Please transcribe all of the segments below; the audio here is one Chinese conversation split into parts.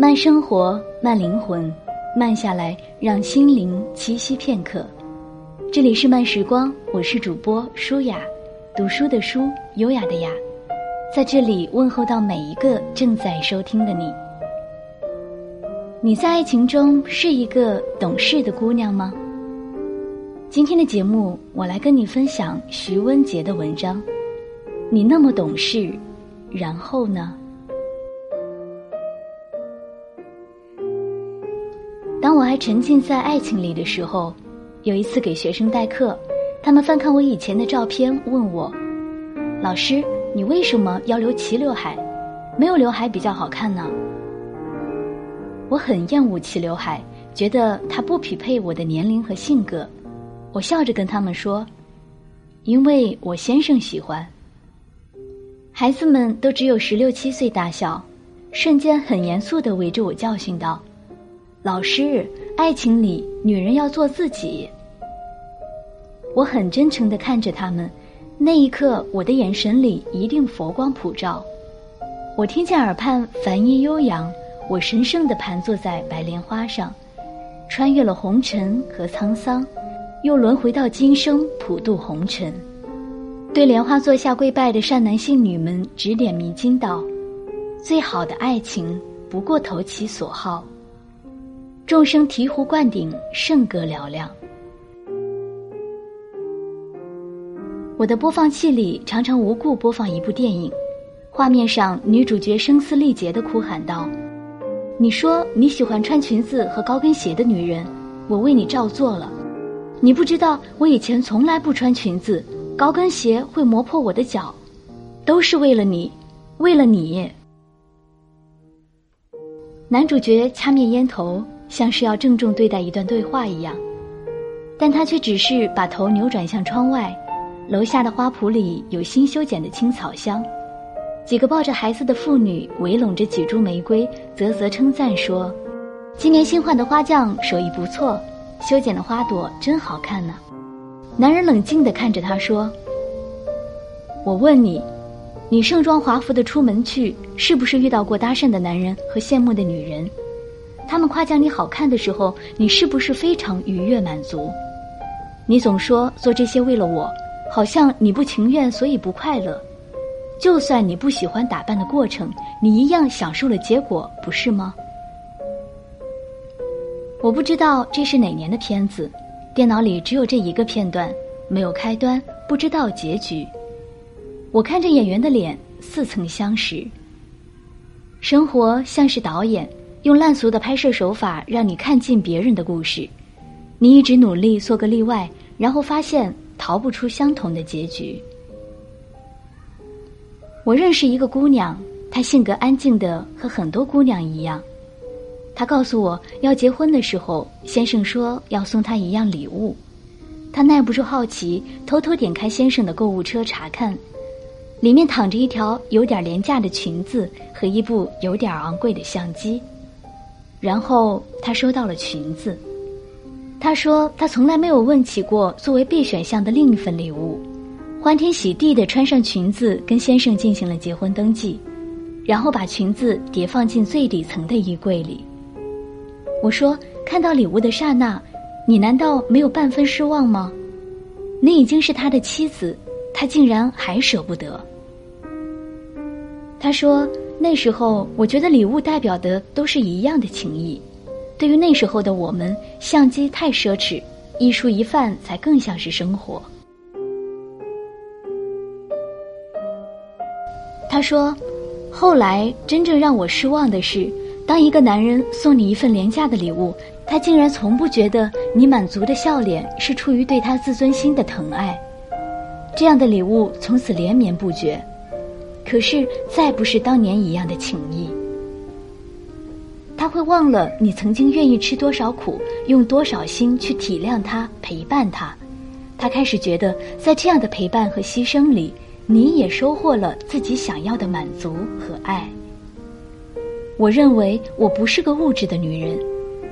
慢生活，慢灵魂，慢下来，让心灵栖息片刻。这里是慢时光，我是主播舒雅，读书的书，优雅的雅，在这里问候到每一个正在收听的你。你在爱情中是一个懂事的姑娘吗？今天的节目，我来跟你分享徐温杰的文章。你那么懂事，然后呢？当我还沉浸在爱情里的时候，有一次给学生代课，他们翻看我以前的照片，问我：“老师，你为什么要留齐刘海？没有刘海比较好看呢？”我很厌恶齐刘海，觉得它不匹配我的年龄和性格。我笑着跟他们说：“因为我先生喜欢。”孩子们都只有十六七岁大小，瞬间很严肃地围着我教训道。老师，爱情里女人要做自己。我很真诚的看着他们，那一刻我的眼神里一定佛光普照。我听见耳畔梵音悠扬，我神圣的盘坐在白莲花上，穿越了红尘和沧桑，又轮回到今生普渡红尘。对莲花座下跪拜的善男信女们指点迷津道：最好的爱情不过投其所好。众生醍醐灌顶，圣歌嘹亮。我的播放器里常常无故播放一部电影，画面上女主角声嘶力竭的哭喊道：“你说你喜欢穿裙子和高跟鞋的女人，我为你照做了。你不知道我以前从来不穿裙子，高跟鞋会磨破我的脚，都是为了你，为了你。”男主角掐灭烟头。像是要郑重对待一段对话一样，但他却只是把头扭转向窗外，楼下的花圃里有新修剪的青草香，几个抱着孩子的妇女围拢着几株玫瑰，啧啧称赞说：“今年新换的花匠手艺不错，修剪的花朵真好看呢。”男人冷静地看着他说：“我问你，你盛装华服的出门去，是不是遇到过搭讪的男人和羡慕的女人？”他们夸奖你好看的时候，你是不是非常愉悦满足？你总说做这些为了我，好像你不情愿，所以不快乐。就算你不喜欢打扮的过程，你一样享受了结果，不是吗？我不知道这是哪年的片子，电脑里只有这一个片段，没有开端，不知道结局。我看着演员的脸，似曾相识。生活像是导演。用烂俗的拍摄手法让你看尽别人的故事，你一直努力做个例外，然后发现逃不出相同的结局。我认识一个姑娘，她性格安静的和很多姑娘一样。她告诉我要结婚的时候，先生说要送她一样礼物，她耐不住好奇，偷偷点开先生的购物车查看，里面躺着一条有点廉价的裙子和一部有点昂贵的相机。然后他收到了裙子，他说他从来没有问起过作为 B 选项的另一份礼物，欢天喜地的穿上裙子跟先生进行了结婚登记，然后把裙子叠放进最底层的衣柜里。我说看到礼物的刹那，你难道没有半分失望吗？你已经是他的妻子，他竟然还舍不得。他说。那时候，我觉得礼物代表的都是一样的情谊。对于那时候的我们，相机太奢侈，一蔬一饭才更像是生活。他说：“后来真正让我失望的是，当一个男人送你一份廉价的礼物，他竟然从不觉得你满足的笑脸是出于对他自尊心的疼爱。这样的礼物从此连绵不绝。”可是，再不是当年一样的情谊。他会忘了你曾经愿意吃多少苦，用多少心去体谅他、陪伴他。他开始觉得，在这样的陪伴和牺牲里，你也收获了自己想要的满足和爱。我认为我不是个物质的女人，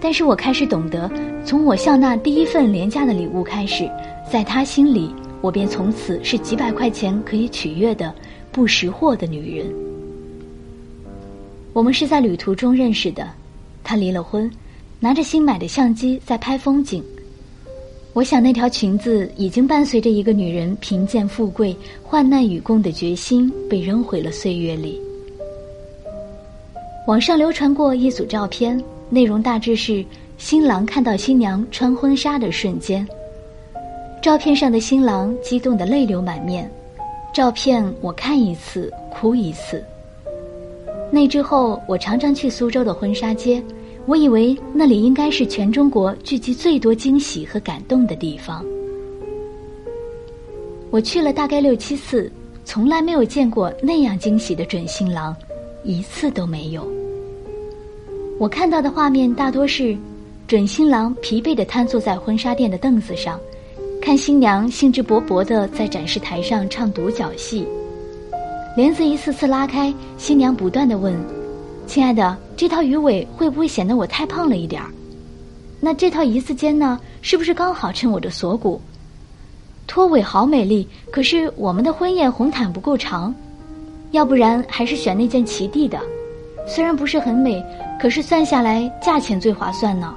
但是我开始懂得，从我向那第一份廉价的礼物开始，在他心里，我便从此是几百块钱可以取悦的。不识货的女人。我们是在旅途中认识的，他离了婚，拿着新买的相机在拍风景。我想那条裙子已经伴随着一个女人贫贱富贵、患难与共的决心，被扔回了岁月里。网上流传过一组照片，内容大致是新郎看到新娘穿婚纱的瞬间。照片上的新郎激动得泪流满面，照片我看一次哭一次。那之后，我常常去苏州的婚纱街，我以为那里应该是全中国聚集最多惊喜和感动的地方。我去了大概六七次，从来没有见过那样惊喜的准新郎，一次都没有。我看到的画面大多是，准新郎疲惫地瘫坐在婚纱店的凳子上。看新娘兴致勃勃地在展示台上唱独角戏，帘子一次次拉开，新娘不断地问：“亲爱的，这套鱼尾会不会显得我太胖了一点儿？那这套一字肩呢？是不是刚好衬我的锁骨？拖尾好美丽，可是我们的婚宴红毯不够长，要不然还是选那件齐地的，虽然不是很美，可是算下来价钱最划算呢。”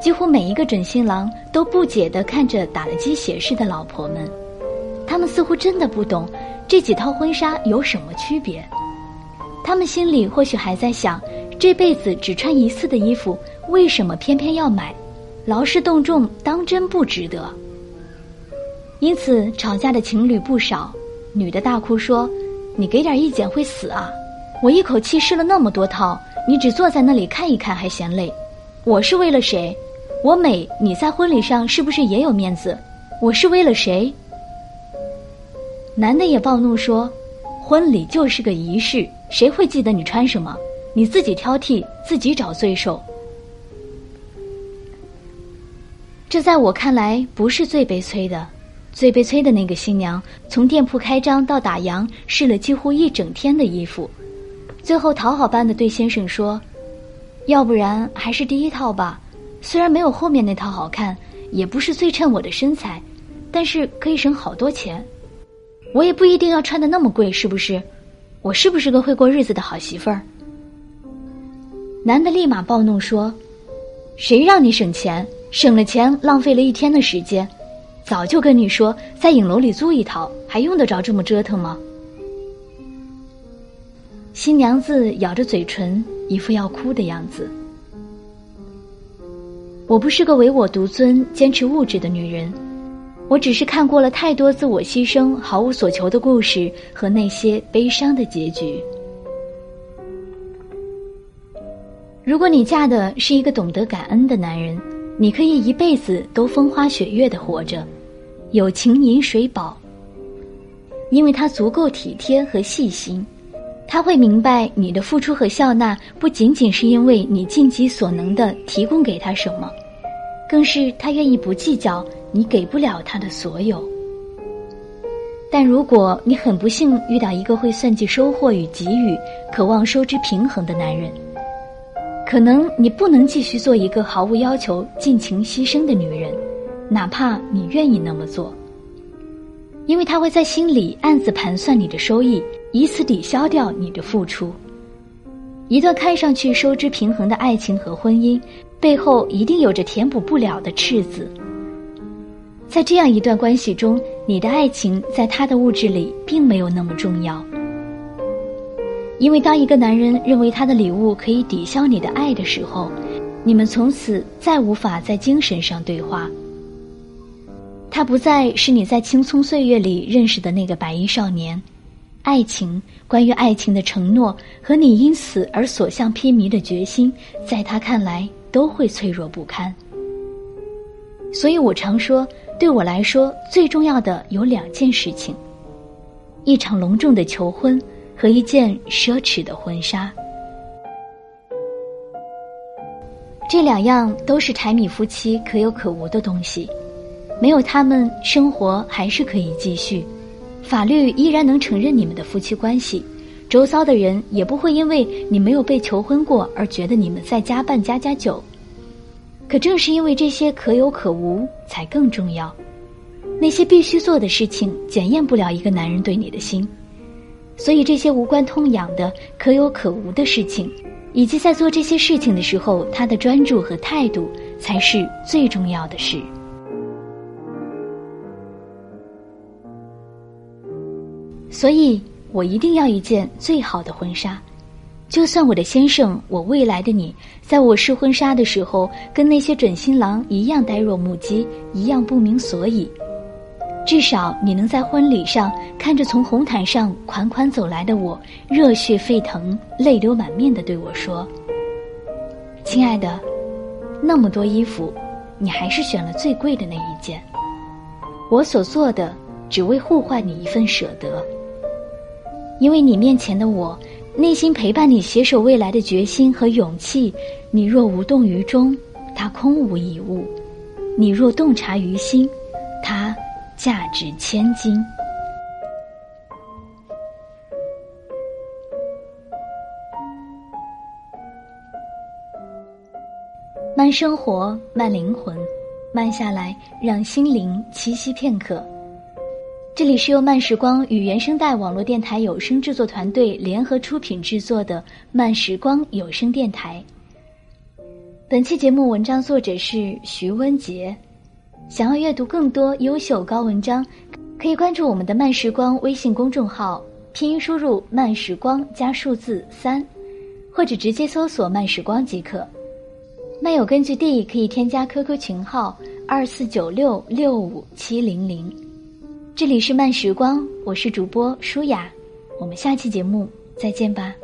几乎每一个准新郎都不解地看着打了鸡血似的老婆们，他们似乎真的不懂这几套婚纱有什么区别。他们心里或许还在想，这辈子只穿一次的衣服，为什么偏偏要买？劳师动众，当真不值得。因此吵架的情侣不少。女的大哭说：“你给点意见会死啊！我一口气试了那么多套，你只坐在那里看一看还嫌累。我是为了谁？”我美，你在婚礼上是不是也有面子？我是为了谁？男的也暴怒说：“婚礼就是个仪式，谁会记得你穿什么？你自己挑剔，自己找罪受。”这在我看来不是最悲催的，最悲催的那个新娘，从店铺开张到打烊，试了几乎一整天的衣服，最后讨好般的对先生说：“要不然还是第一套吧。”虽然没有后面那套好看，也不是最衬我的身材，但是可以省好多钱。我也不一定要穿的那么贵，是不是？我是不是个会过日子的好媳妇儿？男的立马暴怒说：“谁让你省钱？省了钱，浪费了一天的时间。早就跟你说，在影楼里租一套，还用得着这么折腾吗？”新娘子咬着嘴唇，一副要哭的样子。我不是个唯我独尊、坚持物质的女人，我只是看过了太多自我牺牲、毫无所求的故事和那些悲伤的结局。如果你嫁的是一个懂得感恩的男人，你可以一辈子都风花雪月的活着，有情饮水饱，因为他足够体贴和细心，他会明白你的付出和笑纳不仅仅是因为你尽己所能的提供给他什么。更是他愿意不计较你给不了他的所有。但如果你很不幸遇到一个会算计收获与给予、渴望收支平衡的男人，可能你不能继续做一个毫无要求、尽情牺牲的女人，哪怕你愿意那么做，因为他会在心里暗自盘算你的收益，以此抵消掉你的付出。一段看上去收支平衡的爱情和婚姻。背后一定有着填补不了的赤子。在这样一段关系中，你的爱情在他的物质里并没有那么重要。因为当一个男人认为他的礼物可以抵消你的爱的时候，你们从此再无法在精神上对话。他不再是你在青葱岁月里认识的那个白衣少年，爱情，关于爱情的承诺和你因此而所向披靡的决心，在他看来。都会脆弱不堪，所以我常说，对我来说最重要的有两件事情：一场隆重的求婚和一件奢侈的婚纱。这两样都是柴米夫妻可有可无的东西，没有他们，生活还是可以继续，法律依然能承认你们的夫妻关系。周遭的人也不会因为你没有被求婚过而觉得你们在家办家家酒，可正是因为这些可有可无才更重要。那些必须做的事情检验不了一个男人对你的心，所以这些无关痛痒的、可有可无的事情，以及在做这些事情的时候，他的专注和态度，才是最重要的事。所以我一定要一件最好的婚纱，就算我的先生，我未来的你，在我试婚纱的时候，跟那些准新郎一样呆若木鸡，一样不明所以。至少你能在婚礼上看着从红毯上款款走来的我，热血沸腾、泪流满面的对我说：“亲爱的，那么多衣服，你还是选了最贵的那一件。我所做的，只为互换你一份舍得。因为你面前的我，内心陪伴你携手未来的决心和勇气，你若无动于衷，它空无一物；你若洞察于心，它……”价值千金。慢生活，慢灵魂，慢下来，让心灵栖息片刻。这里是由慢时光与原声带网络电台有声制作团队联合出品制作的慢时光有声电台。本期节目文章作者是徐温杰。想要阅读更多优秀高文章，可以关注我们的慢时光微信公众号，拼音输入“慢时光”加数字三，或者直接搜索“慢时光”即可。漫友根据地可以添加 QQ 群号二四九六六五七零零。这里是慢时光，我是主播舒雅，我们下期节目再见吧。